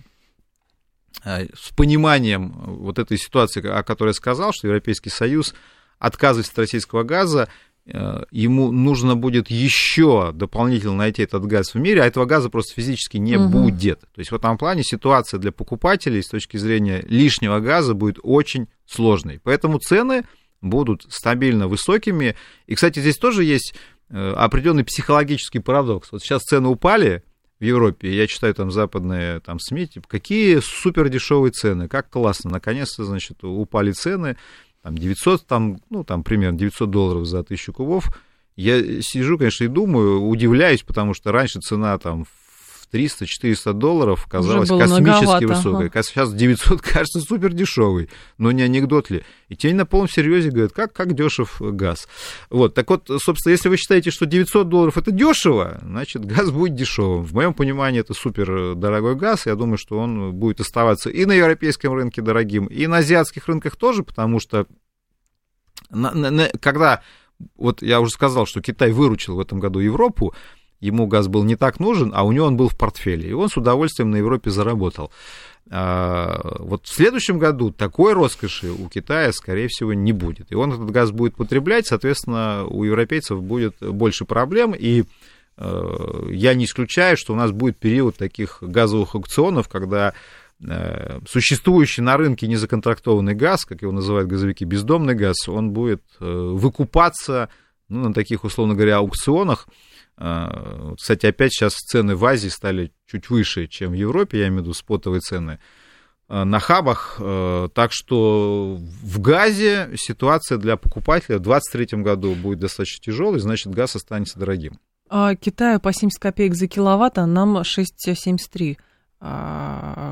с пониманием вот этой ситуации, о которой я сказал, что Европейский Союз отказывается от российского газа, Э, ему нужно будет еще дополнительно найти этот газ в мире, а этого газа просто физически не угу. будет. То есть в этом плане ситуация для покупателей с точки зрения лишнего газа будет очень сложной. Поэтому цены будут стабильно высокими. И, кстати, здесь тоже есть э, определенный психологический парадокс. Вот сейчас цены упали в Европе, я читаю там западные там, СМИ, типа, какие супер дешевые цены, как классно, наконец-то, значит, упали цены там 900, там, ну, там примерно 900 долларов за тысячу кубов, я сижу, конечно, и думаю, удивляюсь, потому что раньше цена там 300-400 долларов казалось космически высокой. Ага. Сейчас 900 *laughs* кажется супер дешевый, но не анекдот ли. И те на полном серьезе говорят, как, как дешев газ. Вот, так вот, собственно, если вы считаете, что 900 долларов это дешево, значит, газ будет дешевым. В моем понимании это супер дорогой газ. Я думаю, что он будет оставаться и на европейском рынке дорогим, и на азиатских рынках тоже, потому что на, на, на, когда вот я уже сказал, что Китай выручил в этом году Европу, ему газ был не так нужен, а у него он был в портфеле, и он с удовольствием на Европе заработал. А, вот в следующем году такой роскоши у Китая, скорее всего, не будет. И он этот газ будет потреблять, соответственно, у европейцев будет больше проблем, и э, я не исключаю, что у нас будет период таких газовых аукционов, когда э, существующий на рынке незаконтрактованный газ, как его называют газовики, бездомный газ, он будет э, выкупаться ну, на таких, условно говоря, аукционах, кстати, опять сейчас цены в Азии стали чуть выше, чем в Европе, я имею в виду спотовые цены а, на хабах. А, так что в газе ситуация для покупателя в 2023 году будет достаточно тяжелой, значит, газ останется дорогим. Китаю по 70 копеек за киловатт, а нам 6,73 а,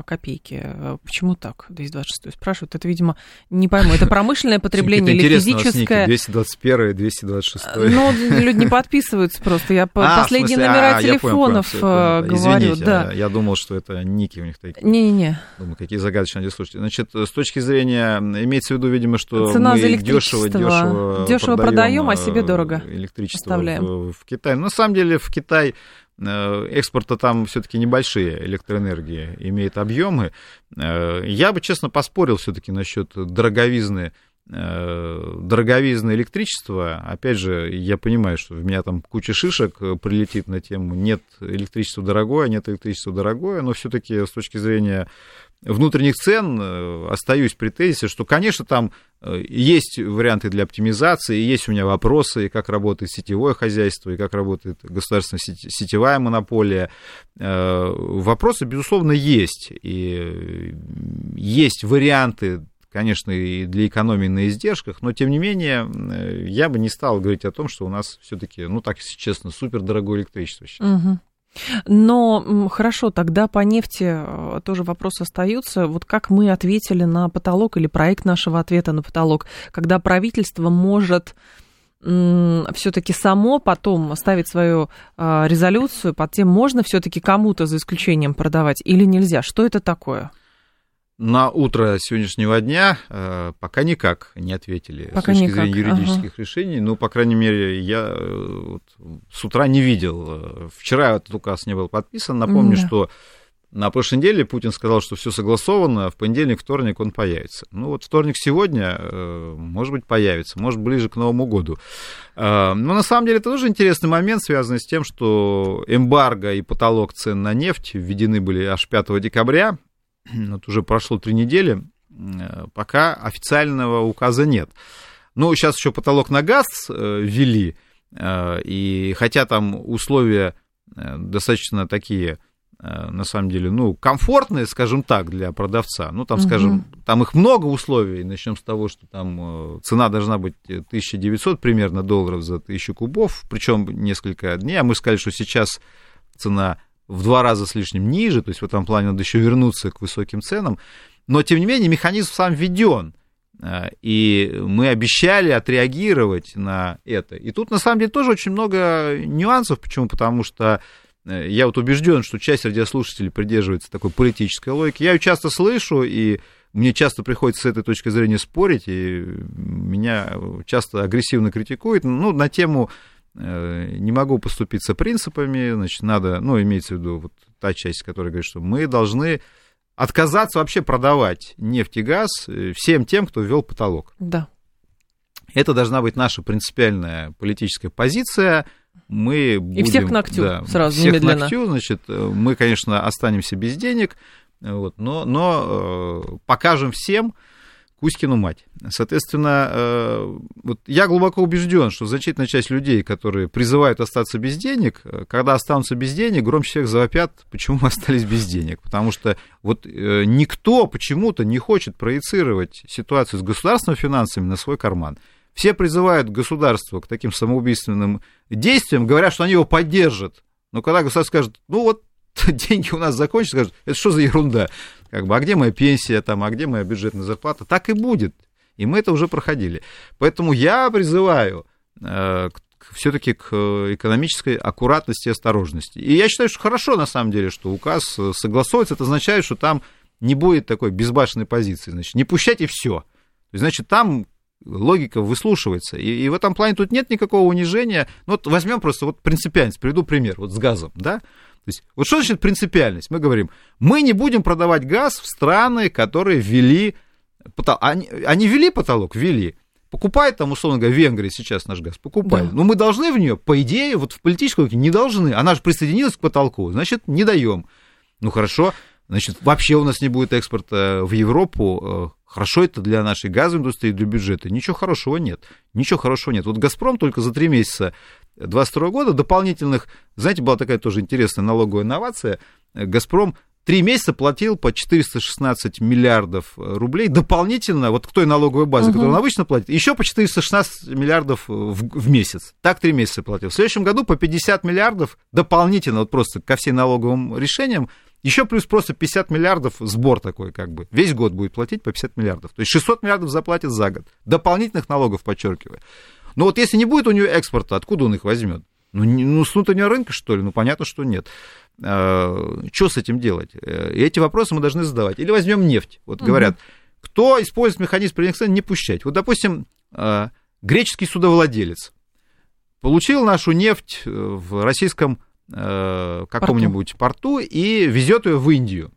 копейки. Почему так? 226 спрашивают. Это, видимо, не пойму, это промышленное потребление или физическое? 221 226 Ну, люди не подписываются просто. Я *laughs* а, последние смысле, номера а, телефонов понял, понял, говорю. Извините, да. я думал, что это ники у них такие. Не-не-не. Думаю, какие загадочные слушайте. Значит, с точки зрения, имеется в виду, видимо, что Цена мы за дешево, дешево, дешево продаем, а себе дорого электричество в, в Китае. Но на самом деле в Китай экспорта там все-таки небольшие электроэнергии имеет объемы. Э, я бы, честно, поспорил все-таки насчет дороговизны э, дороговизны электричества, опять же, я понимаю, что у меня там куча шишек прилетит на тему нет электричества дорогое, нет электричества дорогое, но все-таки с точки зрения внутренних цен э, остаюсь при тезисе, что, конечно, там э, есть варианты для оптимизации, есть у меня вопросы, как работает сетевое хозяйство, и как работает государственная сетевая монополия. Э, вопросы, безусловно, есть. И есть варианты конечно, и для экономии на издержках, но, тем не менее, я бы не стал говорить о том, что у нас все-таки, ну, так, если честно, супер дорогое электричество сейчас. Угу. Но хорошо, тогда по нефти э, тоже вопрос остается. Вот как мы ответили на потолок или проект нашего ответа на потолок, когда правительство может все-таки само потом ставить свою э, резолюцию под тем, можно все-таки кому-то за исключением продавать или нельзя. Что это такое? На утро сегодняшнего дня э, пока никак не ответили пока с точки никак. зрения юридических ага. решений. Ну, по крайней мере, я э, вот, с утра не видел. Вчера этот указ не был подписан. Напомню, да. что на прошлой неделе Путин сказал, что все согласовано, в понедельник, вторник он появится. Ну вот вторник сегодня, э, может быть, появится, может, ближе к Новому году. Но на самом деле это тоже интересный момент, связанный с тем, что эмбарго и потолок цен на нефть введены были аж 5 декабря *clears throat* вот уже прошло три недели, э, пока официального указа нет. Ну, сейчас еще потолок на газ э, ввели, э, и хотя там условия достаточно такие, на самом деле, ну, комфортные, скажем так, для продавца. Ну, там, угу. скажем, там их много условий. Начнем с того, что там цена должна быть 1900 примерно долларов за тысячу кубов, причем несколько дней. А мы сказали, что сейчас цена в два раза с лишним ниже, то есть в этом плане надо еще вернуться к высоким ценам. Но, тем не менее, механизм сам введен. Э, и мы обещали отреагировать на это. И тут, на самом деле, тоже очень много нюансов. Почему? Потому что э, я вот убежден, что часть радиослушателей придерживается такой политической логики. Я ее часто слышу, и мне часто приходится с этой точки зрения спорить, и меня часто агрессивно критикуют, ну, на тему не могу поступиться принципами, значит, надо, ну, имеется в виду вот та часть, которая говорит, что мы должны отказаться вообще продавать нефть и газ э, всем тем, кто ввел потолок. Да. Это должна быть наша принципиальная политическая позиция. Мы будем, и всех к ногтю да, сразу, всех немедленно. к ногтю, значит, э, мы, конечно, останемся без денег, вот, но, но э, покажем всем Кузькину мать. Соответственно, э, вот я глубоко убежден, что значительная часть людей, которые призывают остаться без денег, э, когда останутся без денег, громче всех завопят, почему мы остались без денег. Потому что вот э, никто почему-то не хочет проецировать ситуацию с государственными финансами на свой карман. Все призывают государство к таким самоубийственным действиям, говорят, что они его поддержат. Но когда государство скажет, ну вот *laughs* деньги у нас закончатся, скажут, это что за ерунда? Как бы, а где моя пенсия, там, а где моя бюджетная зарплата? Так и будет. И мы это уже проходили. Поэтому я призываю э, все-таки к экономической аккуратности и осторожности. И я считаю, что хорошо, на самом деле, что указ согласовывается. Это означает, что там не будет такой безбашенной позиции. Значит, не пущать и все. Значит, там логика выслушивается. И, и в этом плане тут нет никакого унижения. Ну, вот возьмем просто вот принципиальность, приведу пример, вот с газом, да. То есть, вот что значит принципиальность? Мы говорим, мы не будем продавать газ в страны, которые ввели потолок. Они, они ввели потолок? Ввели. Покупает там, условно говоря, Венгрия сейчас наш газ, покупает. Да. Но мы должны в нее, по идее, вот в политической логике не должны. Она же присоединилась к потолку, значит, не даем. Ну хорошо, значит, вообще у нас не будет экспорта в Европу. Хорошо это для нашей газовой индустрии, для бюджета. Ничего хорошего нет. Ничего хорошего нет. Вот «Газпром» только за три месяца 2022 года дополнительных, знаете, была такая тоже интересная налоговая инновация. «Газпром» три месяца платил по 416 миллиардов рублей дополнительно, вот к той налоговой базе, угу. которую он обычно платит, еще по 416 миллиардов в, в месяц. Так три месяца платил. В следующем году по 50 миллиардов дополнительно, вот просто ко всем налоговым решениям, еще плюс просто 50 миллиардов сбор такой, как бы. Весь год будет платить по 50 миллиардов. То есть 600 миллиардов заплатит за год. Дополнительных налогов, подчеркиваю. Но вот если не будет у нее экспорта, откуда он их возьмет? Ну, ну с внутреннего рынка, что ли? Ну, понятно, что нет. А, что с этим делать? Э, и эти вопросы мы должны задавать. Или возьмем нефть. Вот говорят, кто использует механизм предоставления, не пущать. Вот, допустим, а, греческий судовладелец получил нашу нефть э, в российском э, каком-нибудь порту. порту и везет ее в Индию.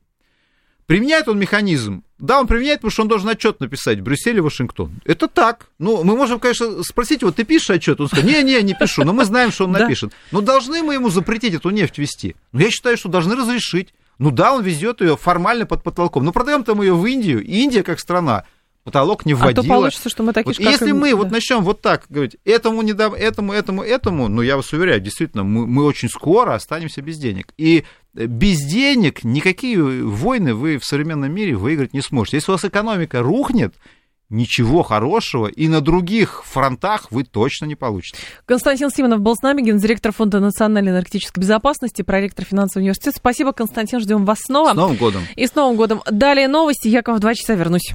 Применяет он механизм? Да, он применяет, потому что он должен отчет написать в Брюсселе, Вашингтон. Это так. Ну, мы можем, конечно, спросить его, ты пишешь отчет? Он скажет, не-не, не пишу, но мы знаем, что он *laughs* напишет. Но должны мы ему запретить эту нефть вести? Ну, я считаю, что должны разрешить. Ну да, он везет ее формально под потолком. Но продаем-то мы ее в Индию. Индия как страна потолок не вводила. А то получится, что мы такие вот Если мы вот начнем вот так говорить, этому не дам, этому, этому, этому, ну, я вас уверяю, действительно, мы, мы очень скоро останемся без денег. И без денег никакие войны вы в современном мире выиграть не сможете. Если у вас экономика рухнет, ничего хорошего и на других фронтах вы точно не получите. Константин Симонов был с нами, гендиректор Фонда национальной энергетической безопасности, проректор финансового университета. Спасибо, Константин, ждем вас снова. С Новым годом. И с Новым годом. Далее новости. Яков в два часа вернусь.